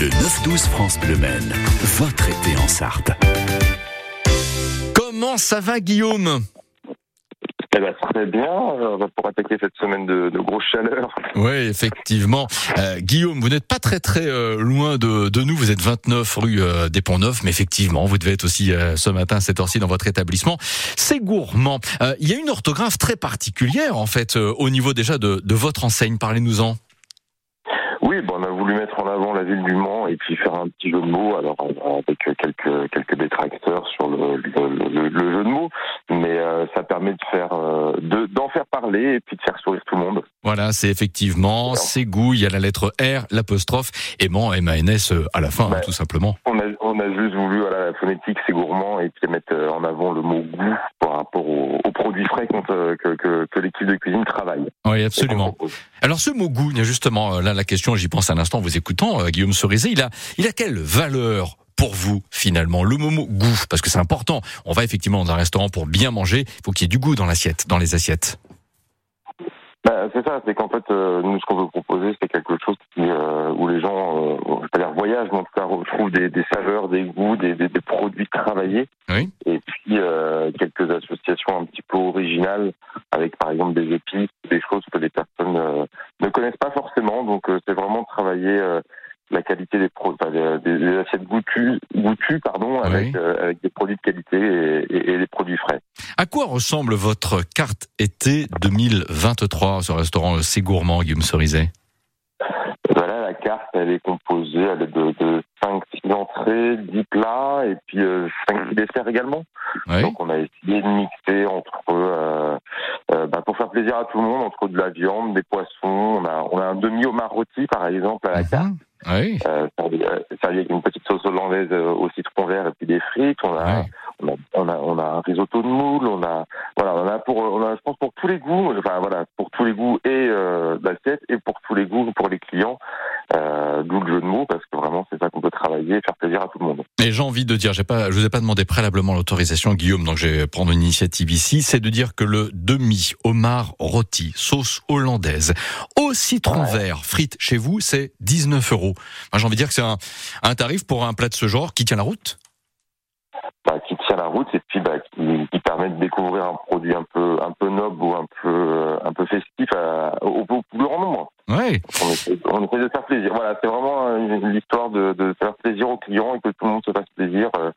Le 9-12 France Bleu Maine, votre été en Sarthe. Comment ça va Guillaume? Eh ben, très bien, on va pouvoir attaquer cette semaine de, de grosse chaleur. Oui, effectivement. Euh, Guillaume, vous n'êtes pas très très euh, loin de, de, nous, vous êtes 29 rue euh, des Ponts Neufs, mais effectivement, vous devez être aussi euh, ce matin cette heure-ci dans votre établissement. C'est gourmand. Euh, il y a une orthographe très particulière en fait au niveau déjà de, de votre enseigne, parlez-nous-en. Oui, bon, on a voulu mettre en avant la ville du Mans et puis faire un petit jeu de mots, alors avec quelques quelques détracteurs sur le, le, le jeu de mots, mais euh, ça permet de faire euh, d'en faire parler et puis de faire sourire tout le monde. Voilà, c'est effectivement c'est goût. Il y a la lettre R, l'apostrophe et Mans M A N S euh, à la fin, hein, tout simplement. On a on a juste voulu voilà, la phonétique c'est gourmand et puis mettre en avant le mot goût produits frais te- que que, que l'équipe de cuisine travaille. Oui, absolument. Alors ce mot a justement euh, là la question, j'y pense un instant en vous écoutant, euh, Guillaume Cerizet, il a, il a quelle valeur pour vous finalement le mot goût? Parce que c'est important. On va effectivement dans un restaurant pour bien manger, il faut qu'il y ait du goût dans l'assiette, dans les assiettes. Bah, c'est ça, c'est qu'en fait, euh, nous, ce qu'on veut proposer, c'est quelque chose qui, euh, où les gens, euh, je pas dire voyagent, mais en tout cas retrouvent des, des saveurs, des goûts, des, des, des produits travaillés. Oui. Et puis, quelques associations un petit peu originales, avec par exemple des épices, des choses que les personnes euh, ne connaissent pas forcément. Donc, euh, c'est vraiment travailler euh, la qualité des, pro des, assiettes goûtues, goûtues pardon, avec, euh, avec des produits de qualité et, et, et des produits frais. À quoi ressemble votre carte été 2023 ce restaurant euh, C'est gourmand, Guillaume Cerizet? Voilà, la carte, elle est composée elle est de, de 5 6 entrées, 10 plats et puis euh, 5 desserts également. Oui. Donc on a essayé de mixer entre euh, euh, bah, pour faire plaisir à tout le monde entre de la viande, des poissons, on a on a un demi homard rôti par exemple à la carte. Mhm. Oui. Euh, servi euh, servi avec une petite sauce hollandaise euh, au citron vert et puis des frites. On a, on a, on a, on a un risotto de moule. On a, voilà, on a pour, on a, je pense pour tous les goûts. Enfin voilà, pour tous les goûts et euh, d'assiette et pour tous les goûts pour les clients. Euh, D'où le jeu de mots parce que vraiment c'est ça qu'on travailler et faire plaisir à tout le monde. Et j'ai envie de dire, j'ai pas, je vous ai pas demandé préalablement l'autorisation, Guillaume, donc je vais prendre une initiative ici, c'est de dire que le demi homard rôti, sauce hollandaise, au citron Ouais. vert, frites chez vous, c'est 19 euros. J'ai envie de dire que c'est un, un tarif pour un plat de ce genre qui tient la route. Bah, qui tient la route et puis bah, qui, qui permet de découvrir un produit un peu, un peu noble ou un peu, euh, un peu festif à- au, au plus grand nombre. Ouais. On essaie, on essaie de faire plaisir. Voilà, c'est vraiment euh, l'histoire de, de faire plaisir aux clients et que tout le monde se fasse plaisir euh,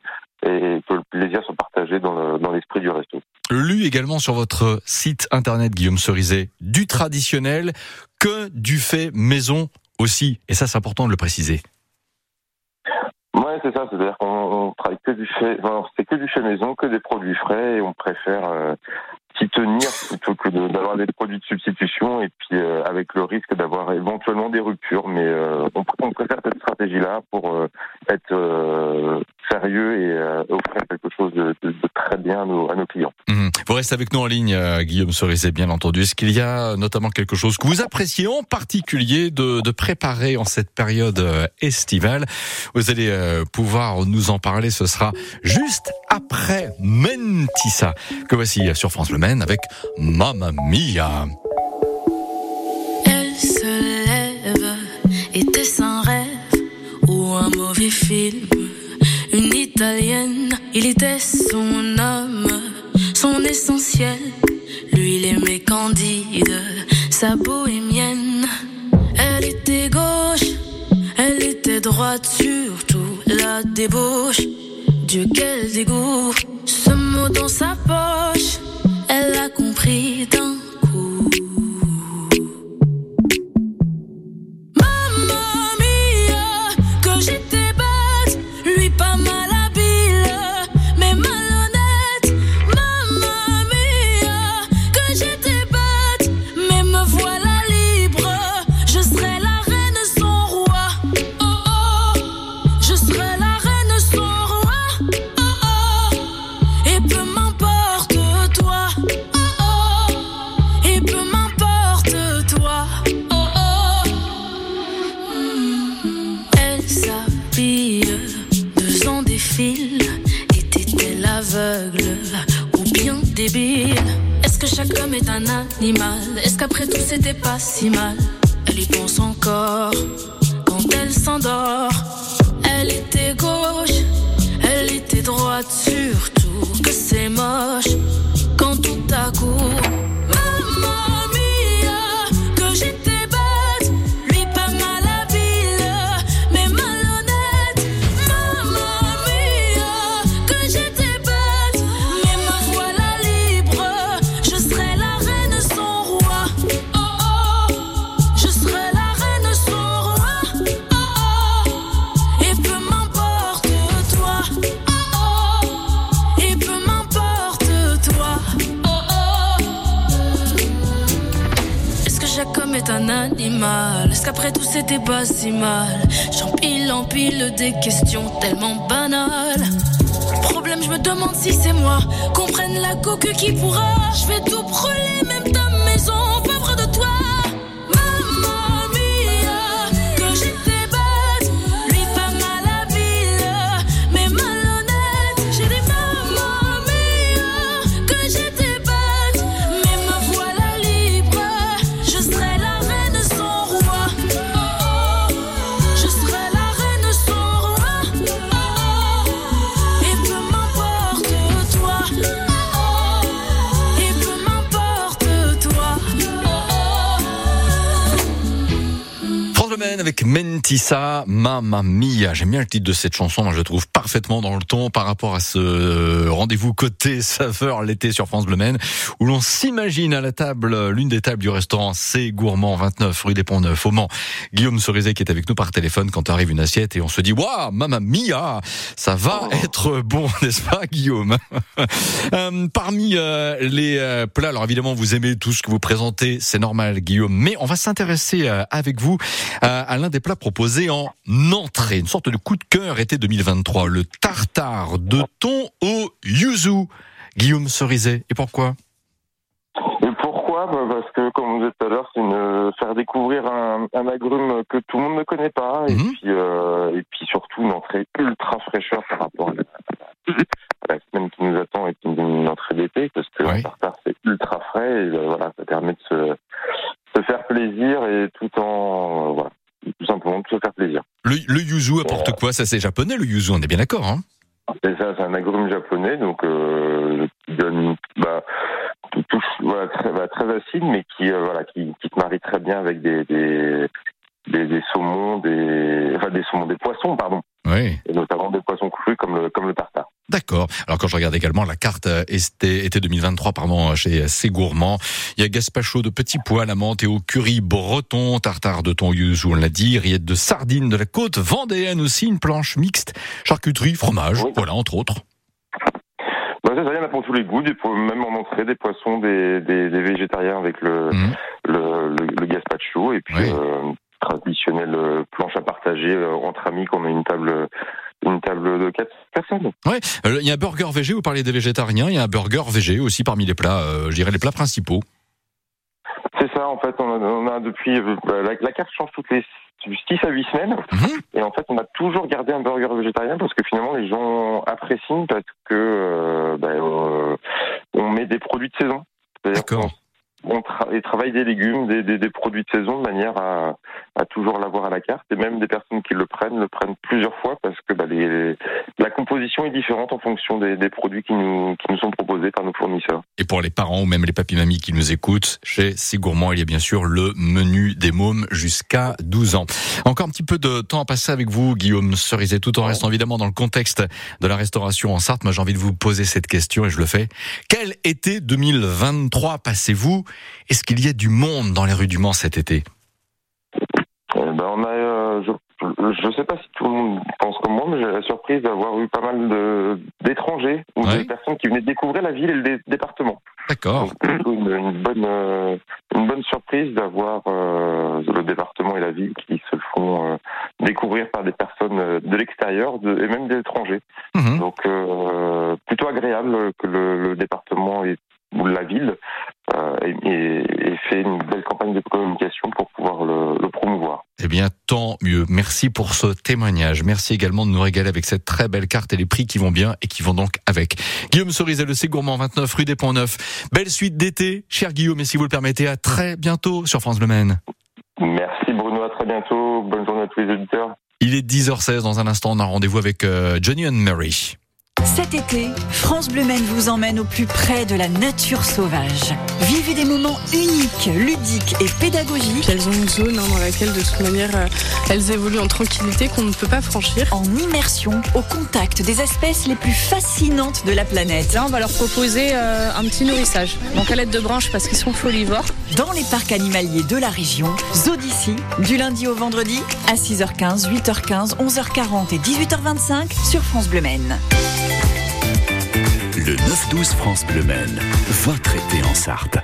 et que le plaisir soit partagé dans le- dans l'esprit du resto. Lu également sur votre site internet, Guillaume Cerizet, du traditionnel que du fait maison aussi. Et ça, c'est important de le préciser. Ouais, c'est ça. C'est-à-dire qu'on on travaille que du fait, enfin, c'est que du fait maison, que des produits frais et on préfère euh, s'y tenir plutôt que d'avoir des produits de substitution et puis euh, avec le risque d'avoir éventuellement des ruptures. Mais euh, on préfère cette stratégie-là pour euh, être euh, sérieux et euh, offrir quelque chose de, de- de très bien à nos, à nos clients. Mhm. Vous restez avec nous en ligne, euh, Guillaume Cerizet, bien entendu. Est-ce qu'il y a notamment quelque chose que vous appréciez en particulier de, de préparer en cette période euh, estivale? Vous allez euh, pouvoir nous en parler. Ce sera juste après Mentissa, que voici sur France Le Maine avec Mamma Mia. Elle se lève, était-ce un rêve ou un mauvais film Une italienne, il était son homme, son essentiel. Lui, il aimait Candide, sa bohémienne. Elle était gauche, elle était droite, surtout la débauche. Dieu, quel dégoût, ce mot dans sa poche, elle a compris défile. Était-elle aveugle ou bien débile? Est-ce que chaque homme est un animal? Est-ce qu'après tout c'était pas si mal? Elle y pense encore quand elle s'en s'endort. Elle était gauche, elle était droite, surtout que c'est moche. Quand tout à coup, Jacob est un animal Est-ce qu'après tout c'était pas si mal? J'empile, empile des questions tellement banales. Problème, je me demande si c'est moi. Qu'on prenne la coque qui pourra. Je vais tout brûler, même ta maison, avec Mentissa, Mamma Mia. J'aime bien le titre de cette chanson, je le trouve parfaitement dans le ton par rapport à ce rendez-vous côté saveur l'été sur France Bleu Maine, où l'on s'imagine à la table, l'une des tables du restaurant C'est Gourmand 29 rue des Ponts Neufs au Mans. Guillaume Cerizet qui est avec nous par téléphone quand arrive une assiette et on se dit waouh, Mamma Mia, ça va être bon, n'est-ce pas Guillaume? Euh, Parmi euh, les euh, plats, alors évidemment vous aimez tout ce que vous présentez, c'est normal Guillaume, mais on va s'intéresser euh, avec vous à l'un des plats proposés en entrée, une sorte de coup de cœur été 2023, le tartare de thon au yuzu. Guillaume Cerizet, et pourquoi? Et pourquoi? Bah Parce que, comme on disait tout à l'heure, c'est une faire découvrir un, un agrume que tout le monde ne connaît pas, et Mhm. puis euh, et puis surtout une entrée ultra fraîcheur par rapport à la, à la semaine qui nous attend et qui est une entrée d'été, parce que Oui. le tartare c'est ultra frais, et euh, voilà, ça permet de se, se faire plaisir et tout en euh, voilà, simplement de se faire plaisir. le, le yuzu apporte quoi? Ça c'est japonais le yuzu, on est bien d'accord hein? Et ça, c'est un agrume japonais, donc euh, qui donne bah, tout, tout- voilà, très, bah, très acide, mais qui euh, voilà, qui, qui te marie très bien avec des des, des, des saumons, des enfin des saumons, des poissons, pardon, Oui. D'accord. Alors quand je regarde également la carte euh, été, été 2023 pardon chez C'est Gourmand, il y a gazpacho de petits pois à la menthe et au curry breton, tartare de thon on l'a dit, rillettes de sardines de la côte vendéenne aussi, une planche mixte, charcuterie, fromage, Oui. voilà entre autres. Bah, ça, ça, il y en a pour tous les goûts, des, même en entrée, des poissons, des, des, des végétariens avec le, le, le, le gazpacho, et puis Oui. euh, traditionnelle euh, planche à partager euh, entre amis, qu'on a une table une table de quatre personnes. Ouais, Euh, il y a un burger végé, vous parlez des végétariens, il y a un burger végé aussi parmi les plats, euh, je dirais les plats principaux. C'est ça, en fait, on a, on a depuis euh, bah, la, la carte change toutes les 6 à 8 semaines, Mhm. et en fait, on a toujours gardé un burger végétarien parce que finalement, les gens apprécient parce que euh, bah, on met des produits de saison. D'accord. On, tra- ils travaillent des légumes, des, des, des produits de saison de manière à, à toujours l'avoir à la carte. Et même des personnes qui le prennent le prennent plusieurs fois parce que bah, les, la composition est différente en fonction des, des produits qui nous, qui nous sont proposés par nos fournisseurs. Et pour les parents ou même les papis-mamies qui nous écoutent, chez C'est Gourmand, il y a bien sûr le menu des mômes jusqu'à 12 ans. Encore un petit peu de temps à passer avec vous, Guillaume Cerizet, tout en restant évidemment dans le contexte de la restauration en Sarthe. Moi, j'ai envie de vous poser cette question et je le fais. Quel été 2023 passez-vous Est-ce qu'il y a du monde dans les rues du Mans cet été? Euh, ben, on a, euh, je, je sais pas si tout le monde pense comme moi, mais j'ai la surprise d'avoir eu pas mal d'étrangers ou Ouais. de personnes qui venaient découvrir la ville et le dé- département. D'accord. Donc plutôt une, une bonne euh, une bonne surprise d'avoir euh, le département et la ville qui se font découvrir par des personnes de l'extérieur de, et même des étrangers. Mhm. Donc plutôt agréable que le, le département et ou la ville euh, ait, ait- ait fait une belle campagne de communication pour pouvoir le, le promouvoir. Eh bien, tant mieux. Merci pour ce témoignage. Merci également de nous régaler avec cette très belle carte et les prix qui vont bien et qui vont donc avec. Guillaume Cerizet, le C Gourmand, 29 rue des Ponts Neufs. Belle suite d'été, cher Guillaume, et si vous le permettez, à très bientôt sur France Le Maine. Merci Bruno, à très bientôt. Bonne journée à tous les auditeurs. Il est 10h16 dans un instant, on a rendez-vous avec euh, Johnny and Mary. Cet été, France Bleu Maine vous emmène au plus près de la nature sauvage. Vivez des moments uniques, ludiques et pédagogiques Elles ont une zone hein, dans laquelle, de toute manière, euh, elles évoluent en tranquillité qu'on ne peut pas franchir. en immersion au contact des espèces les plus fascinantes de la planète. Là, on va leur proposer euh, un petit nourrissage. Donc à l'aide de branches parce qu'ils sont folivores. Dans les parcs animaliers de la région, Zodici, du lundi au vendredi, à 6h15, 8h15, 11h40 et 18h25 sur France Bleu Maine. Le 9-12 France Bleu Maine, votre en Sarthe.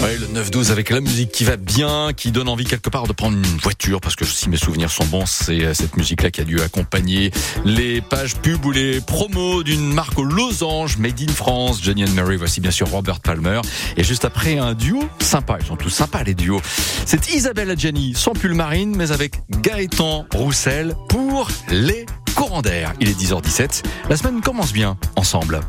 Ouais, le 9-12 avec la musique qui va bien, qui donne envie quelque part de prendre une voiture, parce que si mes souvenirs sont bons, c'est euh, cette musique-là qui a dû accompagner les pages pub ou les promos d'une marque aux losanges Made in France, Johnny and Mary, voici bien sûr Robert Palmer, et juste après un duo sympa, ils sont tous sympas les duos. C'est Isabelle Adjani, sans pull marine, mais avec Gaëtan Roussel pour les courants d'air. Il est 10h17, la semaine commence bien ensemble.